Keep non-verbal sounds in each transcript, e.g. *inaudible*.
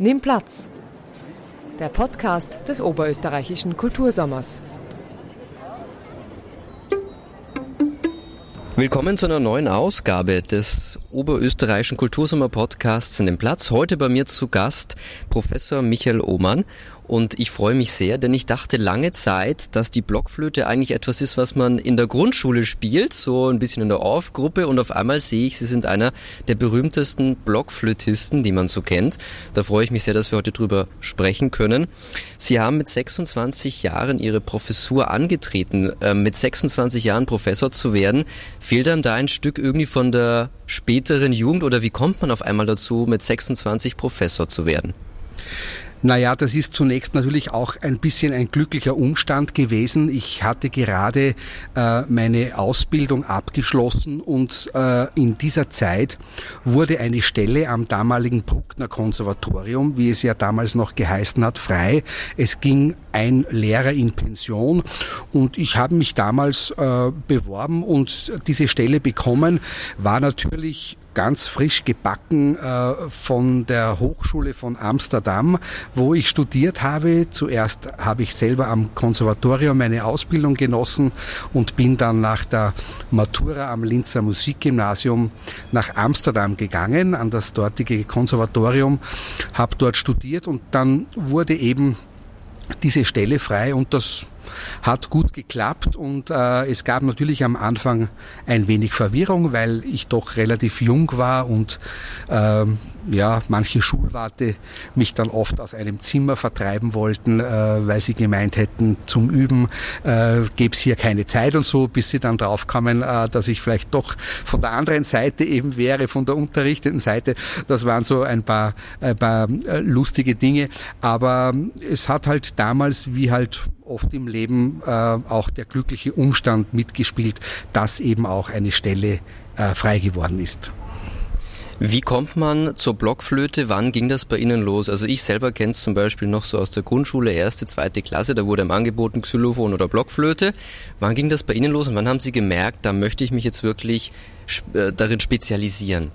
Nimm Platz. Der Podcast des Oberösterreichischen Kultursommers. Willkommen zu einer neuen Ausgabe des Oberösterreichischen Kultursommer-Podcasts in dem Platz. Heute bei mir zu Gast Professor Michael Ohmann. Und ich freue mich sehr, denn ich dachte lange Zeit, dass die Blockflöte eigentlich etwas ist, was man in der Grundschule spielt, so ein bisschen in der Orff-Gruppe. Und auf einmal sehe ich, Sie sind einer der berühmtesten Blockflötisten, die man so kennt. Da freue ich mich sehr, dass wir heute drüber sprechen können. Sie haben mit 26 Jahren Ihre Professur angetreten. Ähm, mit 26 Jahren Professor zu werden, fehlt einem da ein Stück irgendwie von der späteren Jugend oder wie kommt man auf einmal dazu, mit 26 Professor zu werden? Naja, das ist zunächst natürlich auch ein bisschen ein glücklicher Umstand gewesen. Ich hatte gerade äh, meine Ausbildung abgeschlossen und äh, in dieser Zeit wurde eine Stelle am damaligen Bruckner Konservatorium, wie es ja damals noch geheißen hat, frei. Es ging ein Lehrer in Pension und ich habe mich damals äh, beworben und diese Stelle bekommen, war natürlich ganz frisch gebacken äh, von der Hochschule von Amsterdam, wo ich studiert habe. Zuerst habe ich selber am Konservatorium meine Ausbildung genossen und bin dann nach der Matura am Linzer Musikgymnasium nach Amsterdam gegangen, an das dortige Konservatorium, habe dort studiert und dann wurde eben diese Stelle frei und das hat gut geklappt und äh, es gab natürlich am Anfang ein wenig Verwirrung, weil ich doch relativ jung war und äh, ja, manche Schulwarte mich dann oft aus einem Zimmer vertreiben wollten, äh, weil sie gemeint hätten, zum Üben äh, gäbe es hier keine Zeit und so, bis sie dann draufkamen, äh, dass ich vielleicht doch von der anderen Seite eben wäre, von der unterrichtenden Seite. Das waren so ein paar, ein paar äh, lustige Dinge. Aber es hat halt damals, wie halt oft im Leben, äh, auch der glückliche Umstand mitgespielt, dass eben auch eine Stelle äh, frei geworden ist. Wie kommt man zur Blockflöte? Wann ging das bei Ihnen los? Also ich selber kenne es zum Beispiel noch so aus der Grundschule, erste, zweite Klasse, da wurde einem angeboten Xylophon oder Blockflöte. Wann ging das bei Ihnen los und wann haben Sie gemerkt, da möchte ich mich jetzt wirklich äh, darin spezialisieren?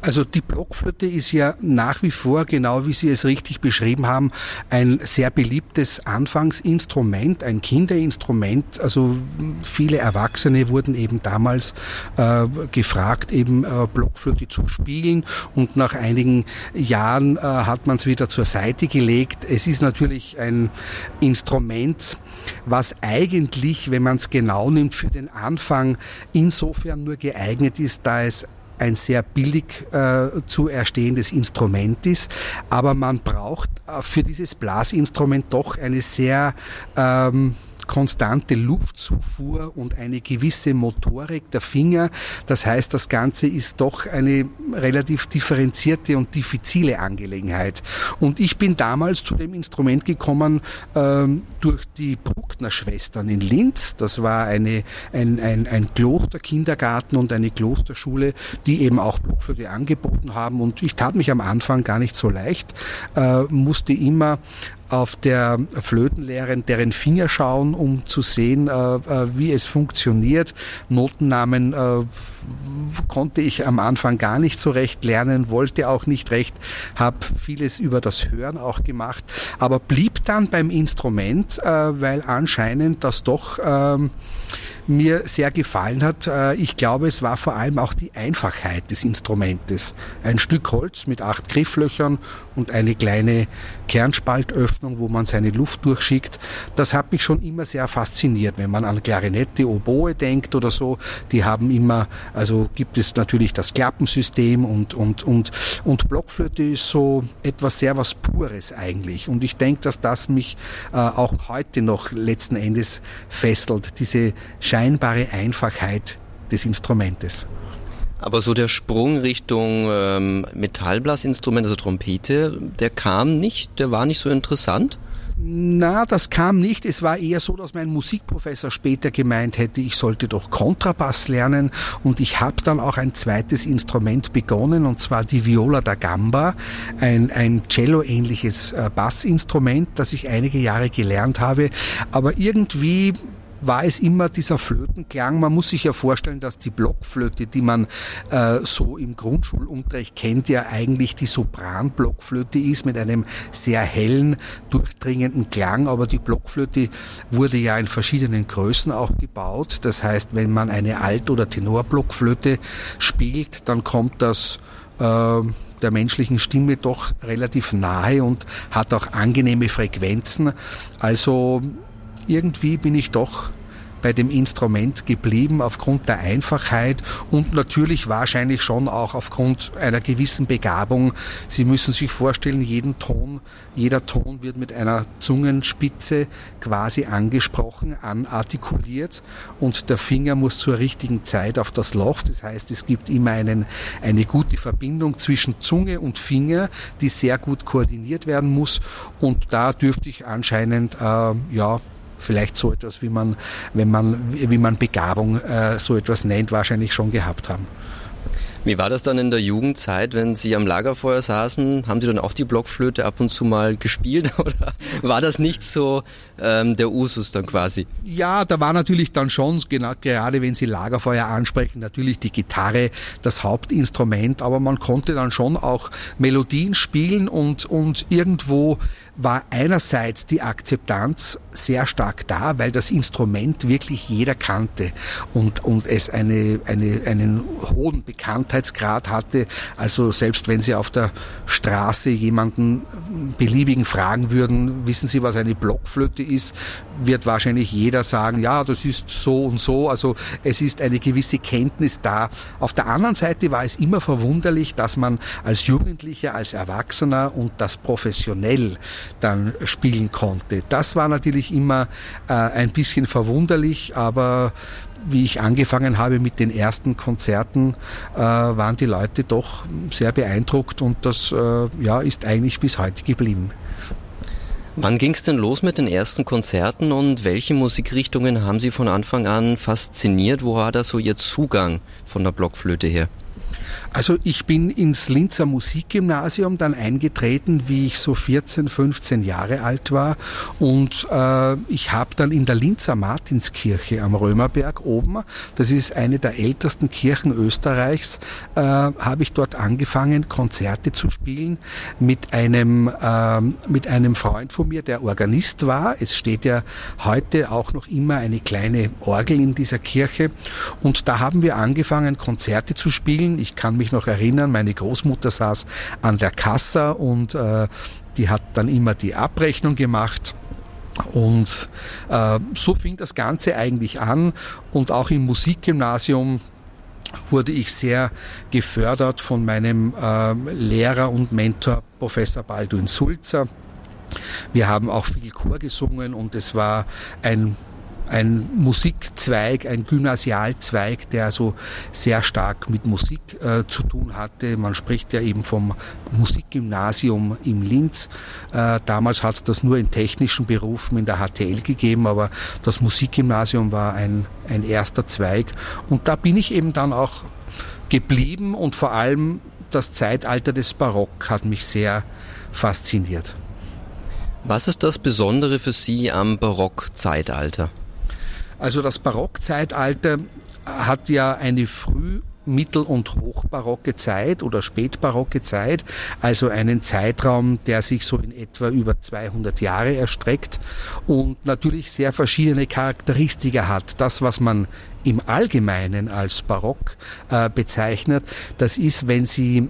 Also die Blockflöte ist ja nach wie vor, genau wie Sie es richtig beschrieben haben, ein sehr beliebtes Anfangsinstrument, ein Kinderinstrument. Also viele Erwachsene wurden eben damals äh, gefragt, eben äh, Blockflöte zu spielen und nach einigen Jahren äh, hat man es wieder zur Seite gelegt. Es ist natürlich ein Instrument, was eigentlich, wenn man es genau nimmt, für den Anfang insofern nur geeignet ist, da es ein sehr billig äh, zu erstehendes Instrument ist, aber man braucht äh, für dieses Blasinstrument doch eine sehr ähm, konstante Luftzufuhr und eine gewisse Motorik der Finger. Das heißt, das Ganze ist doch eine relativ differenzierte und diffizile Angelegenheit. Und ich bin damals zu dem Instrument gekommen ähm, durch die Bruckner-Schwestern in Linz. Das war eine, ein, ein, ein Klosterkindergarten und eine Klosterschule, die eben auch Blockflöte angeboten haben. Und ich tat mich am Anfang gar nicht so leicht, äh, musste immer auf der Flötenlehrerin deren Finger schauen, um zu sehen, äh, äh, wie es funktioniert. Notennamen äh, konnte ich am Anfang gar nicht so recht lernen, wollte auch nicht recht, habe vieles über das Hören auch gemacht, aber blieb dann beim Instrument, weil anscheinend das doch ähm, mir sehr gefallen hat. Äh, ich glaube, es war vor allem auch die Einfachheit des Instrumentes. Ein Stück Holz mit acht Grifflöchern und eine kleine Kernspaltöffnung, wo man seine Luft durchschickt. Das hat mich schon immer sehr fasziniert. Wenn man an Klarinette, Oboe denkt oder so, die haben immer, also gibt es natürlich das Klappensystem und, und, und, und Blockflöte ist so etwas sehr was Pures eigentlich. Und ich denke, dass das mich äh, auch heute noch letzten Endes fesselt, diese scheinbare Einfachheit des Instrumentes. Aber so der Sprung Richtung ähm, Metallblasinstrument, also Trompete, der kam nicht, der war nicht so interessant? Na, das kam nicht. Es war eher so, dass mein Musikprofessor später gemeint hätte, ich sollte doch Kontrabass lernen und ich habe dann auch ein zweites Instrument begonnen und zwar die Viola da Gamba, ein, ein Cello-ähnliches äh, Bassinstrument, das ich einige Jahre gelernt habe. Aber irgendwie war es immer dieser Flötenklang. Man muss sich ja vorstellen, dass die Blockflöte, die man äh, so im Grundschulunterricht kennt, ja eigentlich die Sopranblockflöte ist mit einem sehr hellen, durchdringenden Klang. Aber die Blockflöte wurde ja in verschiedenen Größen auch gebaut. Das heißt, wenn man eine Alt- oder Tenorblockflöte spielt, dann kommt das äh, der menschlichen Stimme doch relativ nahe und hat auch angenehme Frequenzen. Also irgendwie bin ich doch bei dem Instrument geblieben aufgrund der Einfachheit und natürlich wahrscheinlich schon auch aufgrund einer gewissen Begabung. Sie müssen sich vorstellen, jeden Ton, jeder Ton wird mit einer Zungenspitze quasi angesprochen, anartikuliert und der Finger muss zur richtigen Zeit auf das Loch. Das heißt, es gibt immer einen, eine gute Verbindung zwischen Zunge und Finger, die sehr gut koordiniert werden muss und da dürfte ich anscheinend äh, ja vielleicht so etwas, wie man, wenn man, wie man Begabung äh, so etwas nennt, wahrscheinlich schon gehabt haben. Wie war das dann in der Jugendzeit, wenn Sie am Lagerfeuer saßen? Haben Sie dann auch die Blockflöte ab und zu mal gespielt *laughs* oder war das nicht so ähm, der Usus dann quasi? Ja, da war natürlich dann schon, genau, gerade wenn Sie Lagerfeuer ansprechen, natürlich die Gitarre das Hauptinstrument, aber man konnte dann schon auch Melodien spielen und, und irgendwo war einerseits die Akzeptanz sehr stark da, weil das Instrument wirklich jeder kannte und, und es eine, eine, einen hohen Bekanntheitsgrad hatte. Also selbst wenn Sie auf der Straße jemanden beliebigen fragen würden, wissen Sie, was eine Blockflöte ist, wird wahrscheinlich jeder sagen, ja, das ist so und so. Also es ist eine gewisse Kenntnis da. Auf der anderen Seite war es immer verwunderlich, dass man als Jugendlicher, als Erwachsener und das professionell dann spielen konnte. Das war natürlich immer äh, ein bisschen verwunderlich, aber wie ich angefangen habe mit den ersten Konzerten, äh, waren die Leute doch sehr beeindruckt und das äh, ja, ist eigentlich bis heute geblieben. Wann ging es denn los mit den ersten Konzerten und welche Musikrichtungen haben Sie von Anfang an fasziniert? Wo war da so Ihr Zugang von der Blockflöte her? Also ich bin ins Linzer Musikgymnasium dann eingetreten, wie ich so 14, 15 Jahre alt war. Und äh, ich habe dann in der Linzer Martinskirche am Römerberg oben, das ist eine der ältesten Kirchen Österreichs, äh, habe ich dort angefangen, Konzerte zu spielen mit einem, äh, mit einem Freund von mir, der Organist war. Es steht ja heute auch noch immer eine kleine Orgel in dieser Kirche. Und da haben wir angefangen, Konzerte zu spielen. Ich kann mich noch erinnern, meine Großmutter saß an der Kassa und äh, die hat dann immer die Abrechnung gemacht. Und äh, so fing das Ganze eigentlich an. Und auch im Musikgymnasium wurde ich sehr gefördert von meinem äh, Lehrer und Mentor Professor Baldwin Sulzer. Wir haben auch viel Chor gesungen und es war ein ein Musikzweig, ein Gymnasialzweig, der also sehr stark mit Musik äh, zu tun hatte. Man spricht ja eben vom Musikgymnasium in Linz. Äh, damals hat es das nur in technischen Berufen in der HTL gegeben, aber das Musikgymnasium war ein, ein erster Zweig. Und da bin ich eben dann auch geblieben und vor allem das Zeitalter des Barock hat mich sehr fasziniert. Was ist das Besondere für Sie am Barockzeitalter? Also das Barockzeitalter hat ja eine früh mittel- und hochbarocke Zeit oder spätbarocke Zeit, also einen Zeitraum, der sich so in etwa über 200 Jahre erstreckt und natürlich sehr verschiedene Charakteristika hat. Das, was man im Allgemeinen als Barock äh, bezeichnet, das ist, wenn Sie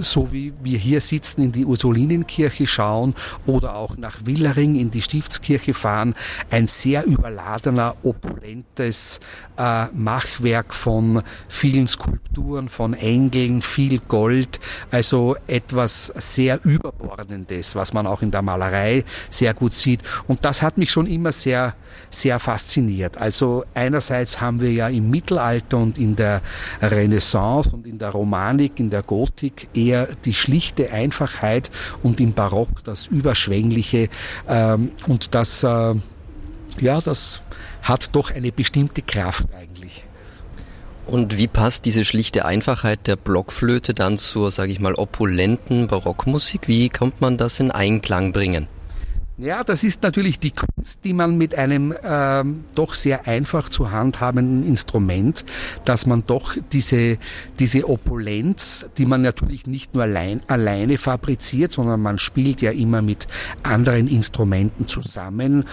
so wie wir hier sitzen, in die Ursulinenkirche schauen oder auch nach Willering in die Stiftskirche fahren, ein sehr überladener, opulentes äh, Machwerk von vielen Skulpturen, von Engeln, viel Gold, also etwas sehr Überbordendes, was man auch in der Malerei sehr gut sieht. Und das hat mich schon immer sehr sehr fasziniert. Also einerseits haben wir ja im Mittelalter und in der Renaissance und in der Romanik, in der Gotik eher die schlichte Einfachheit und im Barock das Überschwängliche ähm, und das, äh, ja, das hat doch eine bestimmte Kraft eigentlich. Und wie passt diese schlichte Einfachheit der Blockflöte dann zur, sage ich mal, opulenten Barockmusik? Wie kommt man das in Einklang bringen? Ja, das ist natürlich die Kunst, die man mit einem ähm, doch sehr einfach zu handhabenden Instrument, dass man doch diese, diese Opulenz, die man natürlich nicht nur allein, alleine fabriziert, sondern man spielt ja immer mit anderen Instrumenten zusammen,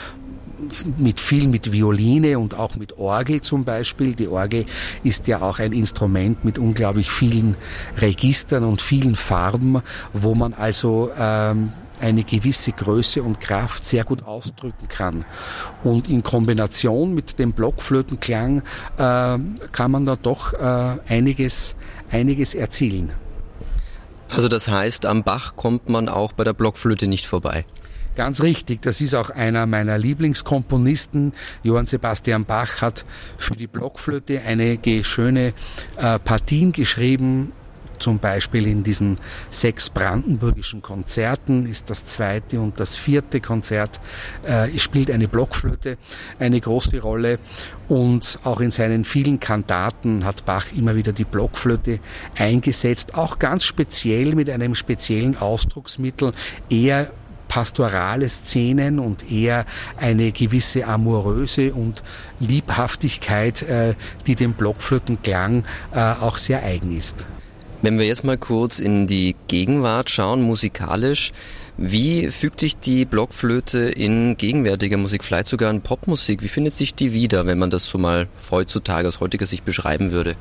mit viel mit Violine und auch mit Orgel zum Beispiel. Die Orgel ist ja auch ein Instrument mit unglaublich vielen Registern und vielen Farben, wo man also ähm, eine gewisse Größe und Kraft sehr gut ausdrücken kann. Und in Kombination mit dem Blockflötenklang äh, kann man da doch äh, einiges, einiges erzielen. Also das heißt, am Bach kommt man auch bei der Blockflöte nicht vorbei. Ganz richtig, das ist auch einer meiner Lieblingskomponisten. Johann Sebastian Bach hat für die Blockflöte einige schöne äh, Partien geschrieben, zum Beispiel in diesen sechs brandenburgischen Konzerten ist das zweite und das vierte Konzert äh, spielt eine Blockflöte eine große Rolle. Und auch in seinen vielen Kantaten hat Bach immer wieder die Blockflöte eingesetzt, auch ganz speziell mit einem speziellen Ausdrucksmittel, eher pastorale Szenen und eher eine gewisse amoröse und Liebhaftigkeit, äh, die dem Blockflötenklang äh, auch sehr eigen ist. Wenn wir jetzt mal kurz in die Gegenwart schauen, musikalisch, wie fügt sich die Blockflöte in gegenwärtiger Musik, vielleicht sogar in Popmusik, wie findet sich die wieder, wenn man das so mal heutzutage aus heutiger Sicht beschreiben würde?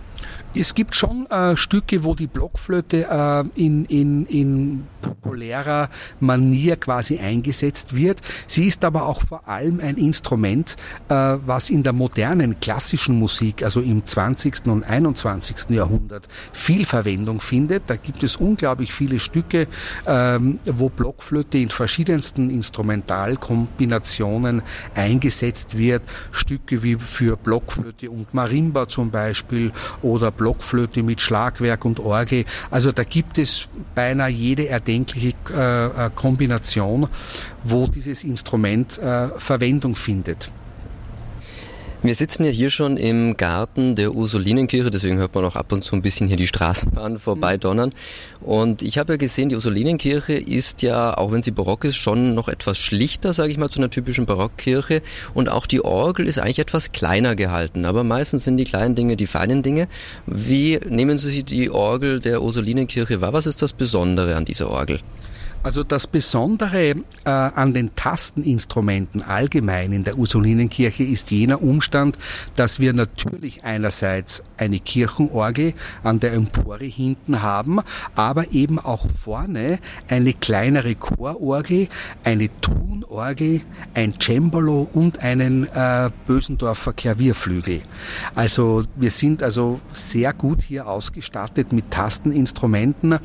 Es gibt schon äh, Stücke, wo die Blockflöte äh, in, in, in populärer Manier quasi eingesetzt wird. Sie ist aber auch vor allem ein Instrument, äh, was in der modernen klassischen Musik, also im 20. und 21. Jahrhundert, viel Verwendung findet. Da gibt es unglaublich viele Stücke, ähm, wo Blockflöte in verschiedensten Instrumentalkombinationen eingesetzt wird. Stücke wie für Blockflöte und Marimba zum Beispiel oder Blockflöte mit Schlagwerk und Orgel. Also da gibt es beinahe jede erdenkliche äh, äh, Kombination, wo dieses Instrument äh, Verwendung findet. Wir sitzen ja hier schon im Garten der Ursulinenkirche, deswegen hört man auch ab und zu ein bisschen hier die Straßenbahn vorbei mhm. donnern. Und ich habe ja gesehen, die Ursulinenkirche ist ja, auch wenn sie barock ist, schon noch etwas schlichter, sage ich mal, zu einer typischen Barockkirche. Und auch die Orgel ist eigentlich etwas kleiner gehalten. Aber meistens sind die kleinen Dinge die feinen Dinge. Wie nehmen Sie die Orgel der Ursulinenkirche wahr? Was ist das Besondere an dieser Orgel? Also das Besondere äh, an den Tasteninstrumenten allgemein in der Ursulinenkirche ist jener Umstand, dass wir natürlich einerseits eine Kirchenorgel an der Empore hinten haben, aber eben auch vorne eine kleinere Chororgel, eine Tonorgel, ein Cembalo und einen äh, Bösendorfer Klavierflügel. Also wir sind also sehr gut hier ausgestattet mit Tasteninstrumenten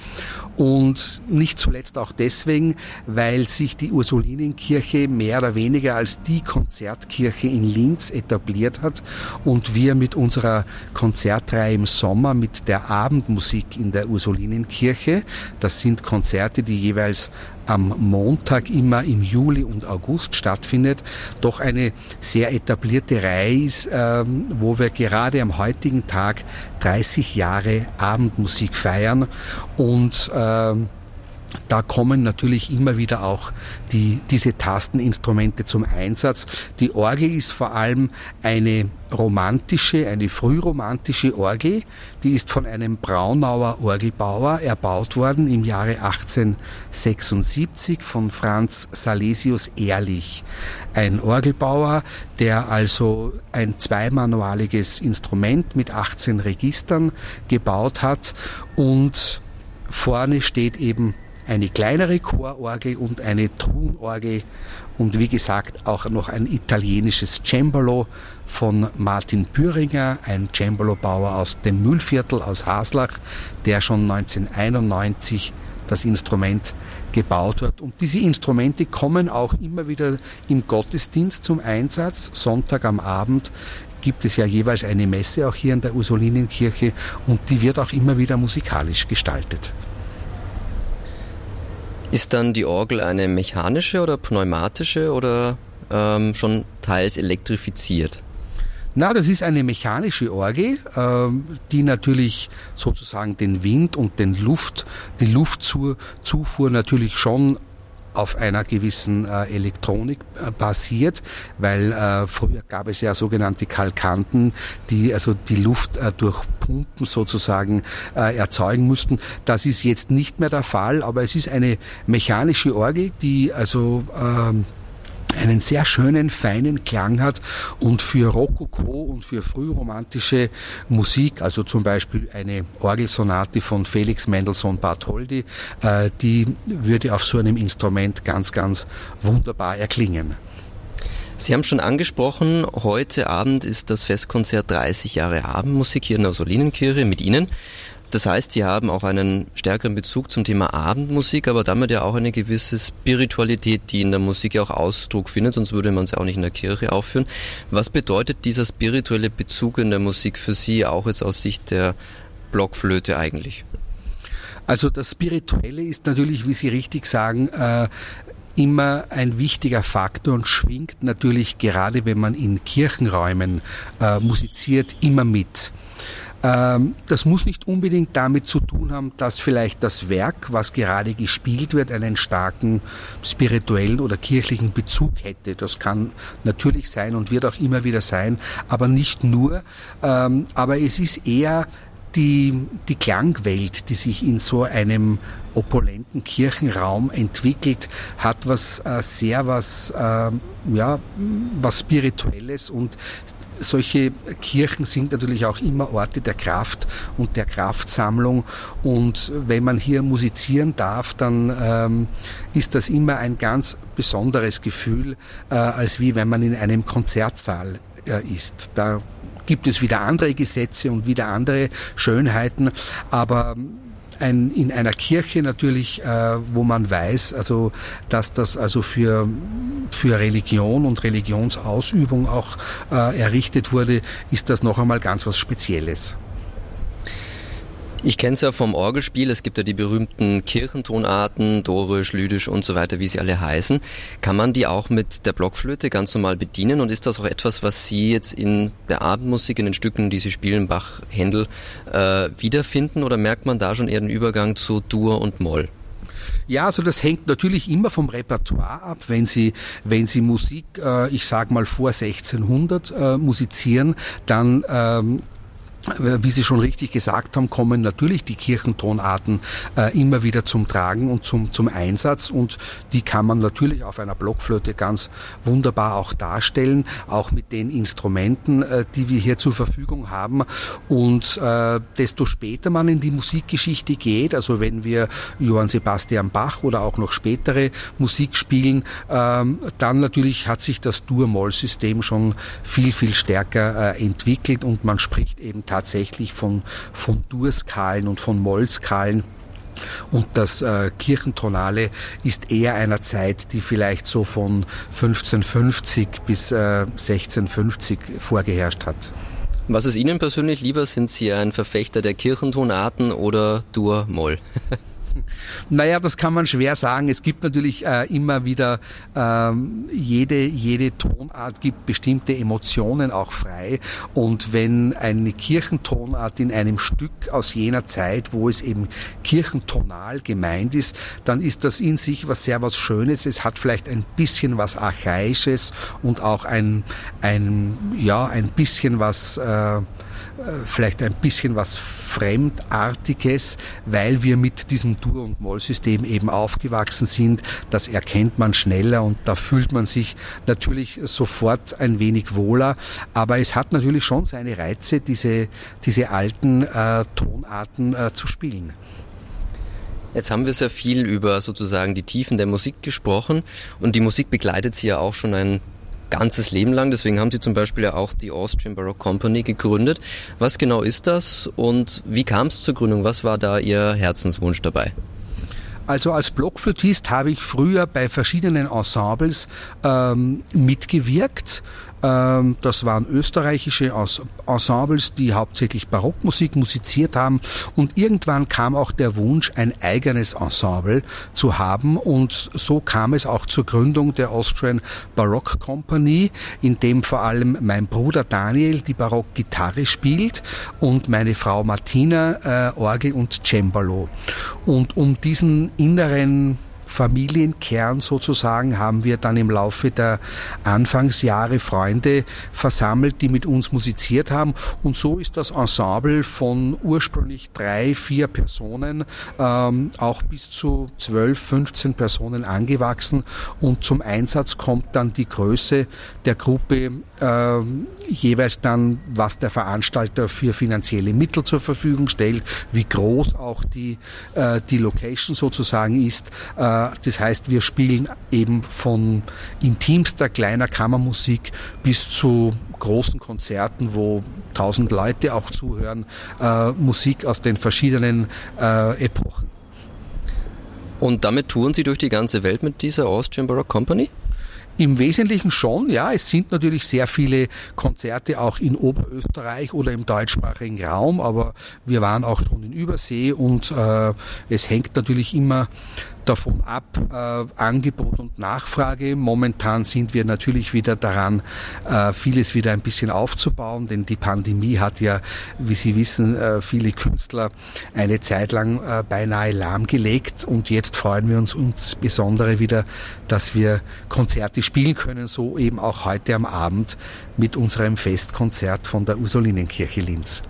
und nicht zuletzt auch deswegen, weil sich die Ursulinenkirche mehr oder weniger als die Konzertkirche in Linz etabliert hat und wir mit unserer Konzertreihe im Sommer mit der Abendmusik in der Ursulinenkirche, das sind Konzerte, die jeweils am Montag immer im Juli und August stattfindet, doch eine sehr etablierte Reihe ist, ähm, wo wir gerade am heutigen Tag 30 Jahre Abendmusik feiern und ähm, da kommen natürlich immer wieder auch die, diese Tasteninstrumente zum Einsatz. Die Orgel ist vor allem eine romantische, eine frühromantische Orgel. Die ist von einem Braunauer Orgelbauer erbaut worden im Jahre 1876 von Franz Salesius Ehrlich. Ein Orgelbauer, der also ein zweimanualiges Instrument mit 18 Registern gebaut hat und vorne steht eben eine kleinere Chororgel und eine Trunorgel und wie gesagt auch noch ein italienisches Cembalo von Martin Büringer, ein Cembalo-Bauer aus dem Mühlviertel aus Haslach, der schon 1991 das Instrument gebaut hat. Und diese Instrumente kommen auch immer wieder im Gottesdienst zum Einsatz. Sonntag am Abend gibt es ja jeweils eine Messe auch hier in der Ursulinenkirche und die wird auch immer wieder musikalisch gestaltet. Ist dann die Orgel eine mechanische oder pneumatische oder ähm, schon teils elektrifiziert? Na, das ist eine mechanische Orgel, äh, die natürlich sozusagen den Wind und den Luft, die Luftzufuhr natürlich schon auf einer gewissen äh, Elektronik äh, basiert, weil äh, früher gab es ja sogenannte Kalkanten, die also die Luft äh, durch Pumpen sozusagen äh, erzeugen mussten. Das ist jetzt nicht mehr der Fall, aber es ist eine mechanische Orgel, die also ähm, einen sehr schönen, feinen Klang hat und für Rokoko und für frühromantische Musik, also zum Beispiel eine Orgelsonate von Felix Mendelssohn Bartholdy, äh, die würde auf so einem Instrument ganz, ganz wunderbar erklingen. Sie haben schon angesprochen, heute Abend ist das Festkonzert 30 Jahre Abendmusik hier in der Solinenkirche mit Ihnen. Das heißt, Sie haben auch einen stärkeren Bezug zum Thema Abendmusik, aber damit ja auch eine gewisse Spiritualität, die in der Musik ja auch Ausdruck findet, sonst würde man sie auch nicht in der Kirche aufführen. Was bedeutet dieser spirituelle Bezug in der Musik für Sie, auch jetzt aus Sicht der Blockflöte eigentlich? Also das Spirituelle ist natürlich, wie Sie richtig sagen, äh, immer ein wichtiger Faktor und schwingt natürlich gerade, wenn man in Kirchenräumen äh, musiziert, immer mit. Ähm, das muss nicht unbedingt damit zu tun haben, dass vielleicht das Werk, was gerade gespielt wird, einen starken spirituellen oder kirchlichen Bezug hätte. Das kann natürlich sein und wird auch immer wieder sein, aber nicht nur. Ähm, aber es ist eher die, die Klangwelt, die sich in so einem opulenten Kirchenraum entwickelt, hat was äh, sehr was, äh, ja, was Spirituelles und solche Kirchen sind natürlich auch immer Orte der Kraft und der Kraftsammlung. Und wenn man hier musizieren darf, dann ähm, ist das immer ein ganz besonderes Gefühl, äh, als wie wenn man in einem Konzertsaal äh, ist. Da gibt es wieder andere Gesetze und wieder andere Schönheiten, aber ein, in einer Kirche natürlich, äh, wo man weiß, also dass das also für für Religion und Religionsausübung auch äh, errichtet wurde, ist das noch einmal ganz was Spezielles. Ich kenne es ja vom Orgelspiel. Es gibt ja die berühmten Kirchentonarten, Dorisch, Lydisch und so weiter, wie sie alle heißen. Kann man die auch mit der Blockflöte ganz normal bedienen? Und ist das auch etwas, was Sie jetzt in der Abendmusik, in den Stücken, die Sie spielen, Bach, Händel, äh, wiederfinden? Oder merkt man da schon eher den Übergang zu Dur und Moll? Ja, also das hängt natürlich immer vom Repertoire ab. Wenn Sie, wenn Sie Musik, äh, ich sag mal vor 1600 äh, musizieren, dann ähm, wie Sie schon richtig gesagt haben, kommen natürlich die Kirchentonarten äh, immer wieder zum Tragen und zum, zum Einsatz und die kann man natürlich auf einer Blockflöte ganz wunderbar auch darstellen, auch mit den Instrumenten, äh, die wir hier zur Verfügung haben. Und äh, desto später man in die Musikgeschichte geht, also wenn wir Johann Sebastian Bach oder auch noch spätere Musik spielen, ähm, dann natürlich hat sich das Dur-Moll-System schon viel, viel stärker äh, entwickelt und man spricht eben tatsächlich von, von Durskalen und von Mollskalen. Und das äh, Kirchentonale ist eher einer Zeit, die vielleicht so von 1550 bis äh, 1650 vorgeherrscht hat. Was ist Ihnen persönlich lieber? Sind Sie ein Verfechter der Kirchentonarten oder Dur-Moll? *laughs* Naja, das kann man schwer sagen. Es gibt natürlich äh, immer wieder, ähm, jede, jede Tonart gibt bestimmte Emotionen auch frei. Und wenn eine Kirchentonart in einem Stück aus jener Zeit, wo es eben kirchentonal gemeint ist, dann ist das in sich was sehr was Schönes. Es hat vielleicht ein bisschen was Archaisches und auch ein, ein ja, ein bisschen was, äh, vielleicht ein bisschen was Fremdartiges, weil wir mit diesem Dur- und Moll-System eben aufgewachsen sind. Das erkennt man schneller und da fühlt man sich natürlich sofort ein wenig wohler. Aber es hat natürlich schon seine Reize, diese, diese alten äh, Tonarten äh, zu spielen. Jetzt haben wir sehr viel über sozusagen die Tiefen der Musik gesprochen und die Musik begleitet sie ja auch schon ein ganzes Leben lang. Deswegen haben Sie zum Beispiel ja auch die Austrian Baroque Company gegründet. Was genau ist das und wie kam es zur Gründung? Was war da Ihr Herzenswunsch dabei? Also als Blockflötist habe ich früher bei verschiedenen Ensembles ähm, mitgewirkt. Äh, Ähm, das waren österreichische Ensembles, die hauptsächlich Barockmusik musiziert haben. Und irgendwann kam auch der Wunsch, ein eigenes Ensemble zu haben. Und so kam es auch zur Gründung der Austrian Baroque Company, in dem vor allem mein Bruder Daniel die Barockgitarre spielt und meine Frau Martina äh, Orgel und Cembalo. Und um diesen inneren Familienkern sozusagen haben wir dann im Laufe der Anfangsjahre Freunde versammelt, die mit uns musiziert haben. Und so ist das Ensemble von ursprünglich drei, vier Personen ähm, auch bis zu zwölf, 15 Personen angewachsen. Und zum Einsatz kommt dann die Größe der Gruppe äh, jeweils dann, was der Veranstalter für finanzielle Mittel zur Verfügung stellt, wie groß auch die, äh, die Location sozusagen ist. Äh, das heißt, wir spielen eben von intimster kleiner Kammermusik bis zu großen Konzerten, wo tausend Leute auch zuhören, äh, Musik aus den verschiedenen äh, Epochen. Und damit touren Sie durch die ganze Welt mit dieser Austrian Baroque Company? Im Wesentlichen schon, ja. Es sind natürlich sehr viele Konzerte auch in Oberösterreich oder im deutschsprachigen Raum, aber wir waren auch schon in Übersee und äh, es hängt natürlich immer davon ab, äh, Angebot und Nachfrage. Momentan sind wir natürlich wieder daran, äh, vieles wieder ein bisschen aufzubauen, denn die Pandemie hat ja, wie Sie wissen, äh, viele Künstler eine Zeit lang äh, beinahe lahmgelegt und jetzt freuen wir uns insbesondere wieder, dass wir Konzerte spielen können, so eben auch heute am Abend mit unserem Festkonzert von der Ursulinenkirche Linz.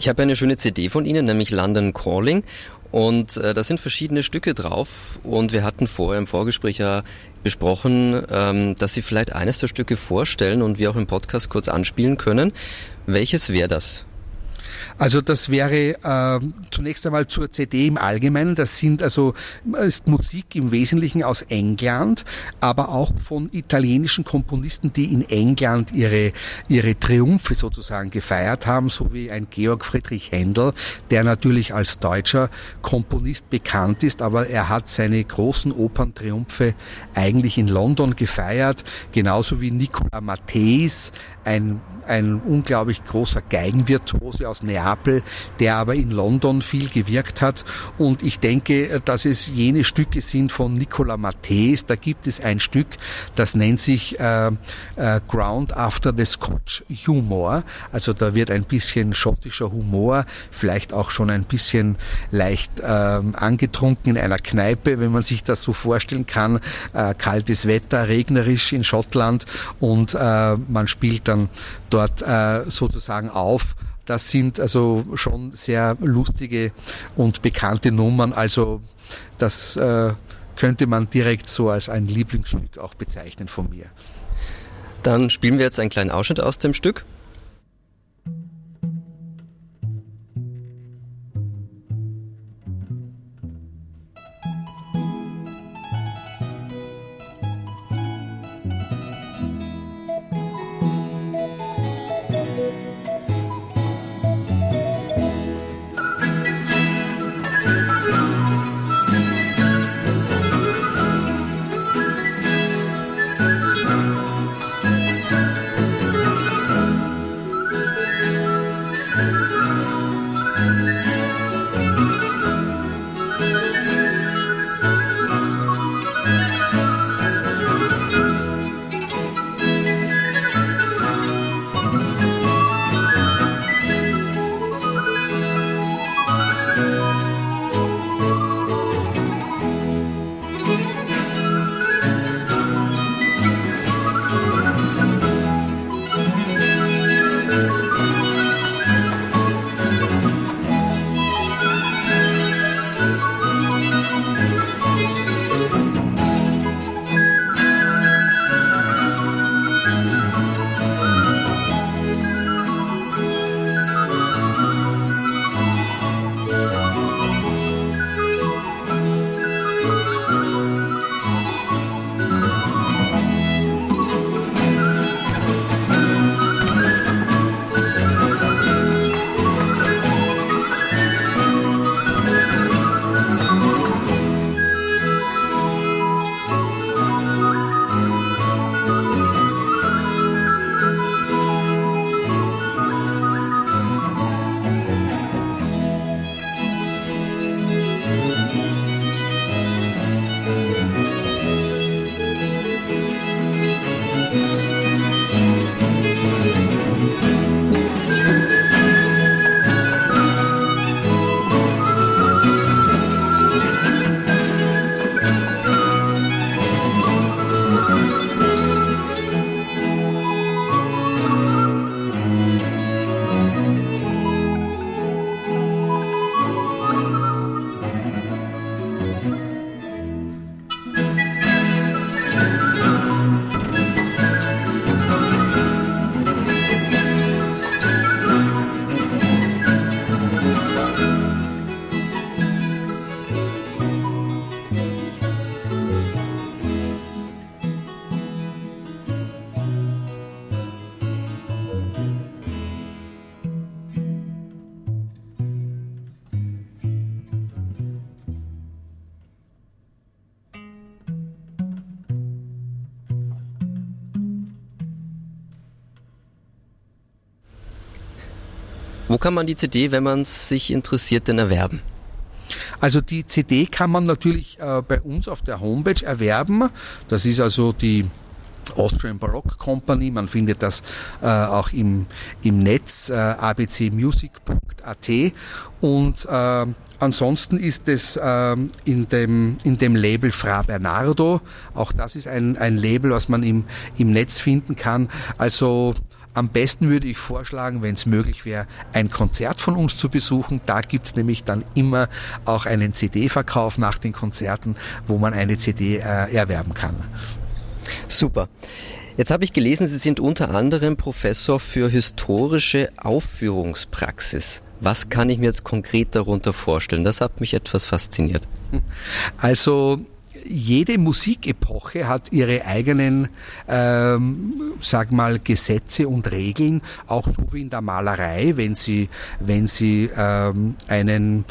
Ich habe eine schöne CD von Ihnen, nämlich London Calling. Und äh, da sind verschiedene Stücke drauf und wir hatten vorher im Vorgespräch ja besprochen, ähm, dass Sie vielleicht eines der Stücke vorstellen und wir auch im Podcast kurz anspielen können. Welches wäre das? Also das wäre äh, zunächst einmal zur CD im Allgemeinen. Das sind also ist Musik im Wesentlichen aus England, aber auch von italienischen Komponisten, die in England ihre ihre Triumphe sozusagen gefeiert haben, so wie ein Georg Friedrich Händel, der natürlich als deutscher Komponist bekannt ist, aber er hat seine großen Operntriumphe eigentlich in London gefeiert, genauso wie Nicola Matthäus, ein ein unglaublich großer Geigenvirtuose aus Neapel, der aber in London viel gewirkt hat. Und ich denke, dass es jene Stücke sind von Nicola Matthäus. Da gibt es ein Stück, das nennt sich äh, äh, Ground After the Scotch Humor. Also da wird ein bisschen schottischer Humor, vielleicht auch schon ein bisschen leicht äh, angetrunken in einer Kneipe, wenn man sich das so vorstellen kann. Äh, kaltes Wetter, regnerisch in Schottland und äh, man spielt dann dort dort äh, sozusagen auf. Das sind also schon sehr lustige und bekannte Nummern. Also das äh, könnte man direkt so als ein Lieblingsstück auch bezeichnen von mir. Dann spielen wir jetzt einen kleinen Ausschnitt aus dem Stück. Wo kann man die CD, wenn man sich interessiert, denn erwerben? Also die CD kann man natürlich äh, bei uns auf der Homepage erwerben. Das ist also die Austrian Baroque Company. Man findet das äh, auch im, im Netz äh, abcmusic.at und äh, ansonsten ist es äh, in, dem, in dem Label Fra Bernardo. Auch das ist ein, ein Label, was man im, im Netz finden kann. Also am besten würde ich vorschlagen, wenn es möglich wäre, ein Konzert von uns zu besuchen. Da gibt's nämlich dann immer auch einen CD-Verkauf nach den Konzerten, wo man eine CD äh, erwerben kann. Super. Jetzt habe ich gelesen, Sie sind unter anderem Professor für historische Aufführungspraxis. Was kann ich mir jetzt konkret darunter vorstellen? Das hat mich etwas fasziniert. Also jede Musikepoche hat ihre eigenen, ähm, sag mal, Gesetze und Regeln, auch so wie in der Malerei, wenn Sie, wenn Sie ähm, einen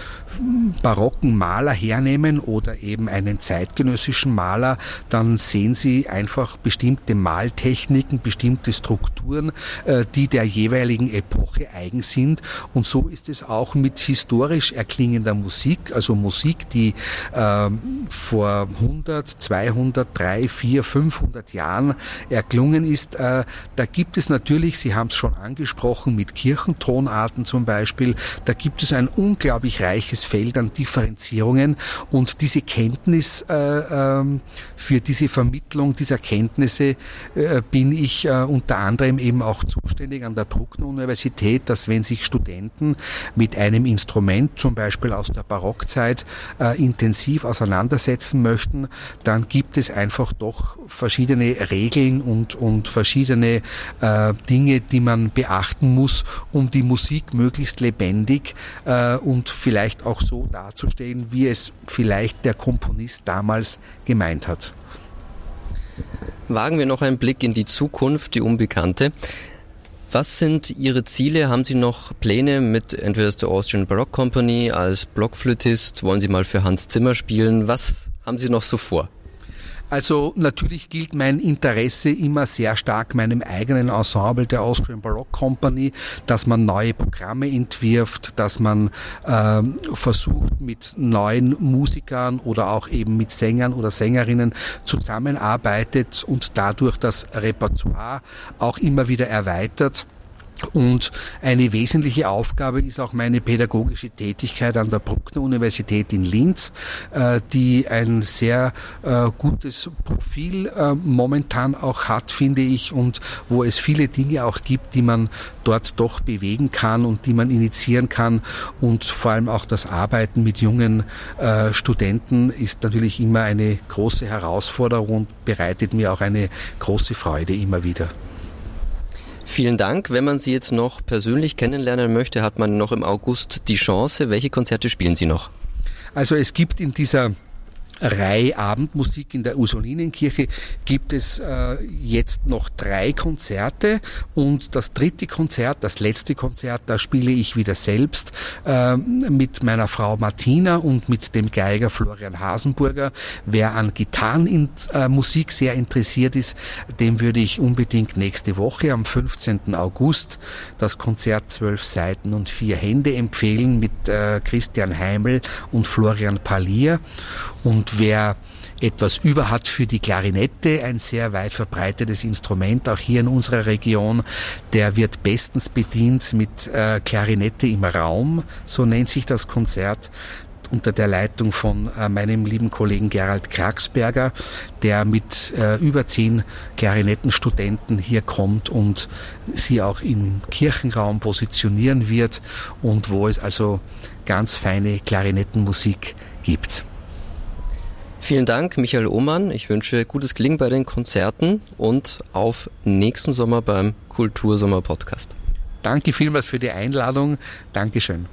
barocken Maler hernehmen oder eben einen zeitgenössischen Maler, dann sehen Sie einfach bestimmte Maltechniken, bestimmte Strukturen, äh, die der jeweiligen Epoche eigen sind. Und so ist es auch mit historisch erklingender Musik, also Musik, die äh, vor 100, 200, 3, 4, 500 Jahren erklungen ist. Äh, da gibt es natürlich, Sie haben es schon angesprochen, mit Kirchentonarten zum Beispiel, da gibt es ein unglaublich reiches Feld an Differenzierungen und diese Kenntnis äh, ähm, für diese Vermittlung dieser Kenntnisse äh, bin ich unter anderem eben auch zuständig an der Bruckner Universität, dass wenn sich Studenten mit einem Instrument, zum Beispiel aus der Barockzeit, intensiv auseinandersetzen möchten, dann gibt es einfach doch verschiedene Regeln und, und verschiedene äh, Dinge, die man beachten muss, um die Musik möglichst lebendig äh, und vielleicht auch so darzustellen, wie es vielleicht der Komponist damals gemeint hat. Wagen wir noch einen Blick in die Zukunft, die Unbekannte. Was sind Ihre Ziele? Haben Sie noch Pläne mit entweder der Austrian Baroque Company als Blockflötist? Wollen Sie mal für Hans Zimmer spielen? Was haben Sie noch so vor? Also natürlich gilt mein Interesse immer sehr stark meinem eigenen Ensemble der Austrian Baroque Company, dass man neue Programme entwirft, dass man äh, versucht mit neuen Musikern oder auch eben mit Sängern oder Sängerinnen zusammenarbeitet und dadurch das Repertoire auch immer wieder erweitert. Und eine wesentliche Aufgabe ist auch meine pädagogische Tätigkeit an der Bruckner Universität in Linz, äh, die ein sehr äh, gutes Profil äh, momentan auch hat, finde ich, und wo es viele Dinge auch gibt, die man dort doch bewegen kann und die man initiieren kann. Und vor allem auch das Arbeiten mit jungen Studenten ist natürlich immer eine große Herausforderung und bereitet mir auch eine große Freude immer wieder. Vielen Dank. Wenn man Sie jetzt noch persönlich kennenlernen möchte, hat man noch im August die Chance. Welche Konzerte spielen Sie noch? Also es gibt in dieser Reihe Abendmusik in der Ursulinenkirche gibt es äh, jetzt noch drei Konzerte und das dritte Konzert, das letzte Konzert, da spiele ich wieder selbst äh, mit meiner Frau Martina und mit dem Geiger Florian Hasenburger. Wer an Gitarrenmusik äh, sehr interessiert ist, dem würde ich unbedingt nächste Woche am 15. August das Konzert Zwölf Seiten und vier Hände empfehlen mit äh, Christian Heimel und Florian Palier und und wer etwas über hat für die Klarinette, ein sehr weit verbreitetes Instrument, auch hier in unserer Region, der wird bestens bedient mit äh, Klarinette im Raum, so nennt sich das Konzert unter der Leitung von äh, meinem lieben Kollegen Gerald Kraxberger, der mit äh, über zehn Klarinettenstudenten hier kommt und sie auch im Kirchenraum positionieren wird und wo es also ganz feine Klarinettenmusik gibt. Vielen Dank, Michael Ohmann. Ich wünsche gutes Gelingen bei den Konzerten und auf nächsten Sommer beim Kultursommer Podcast. Danke vielmals für die Einladung. Dankeschön.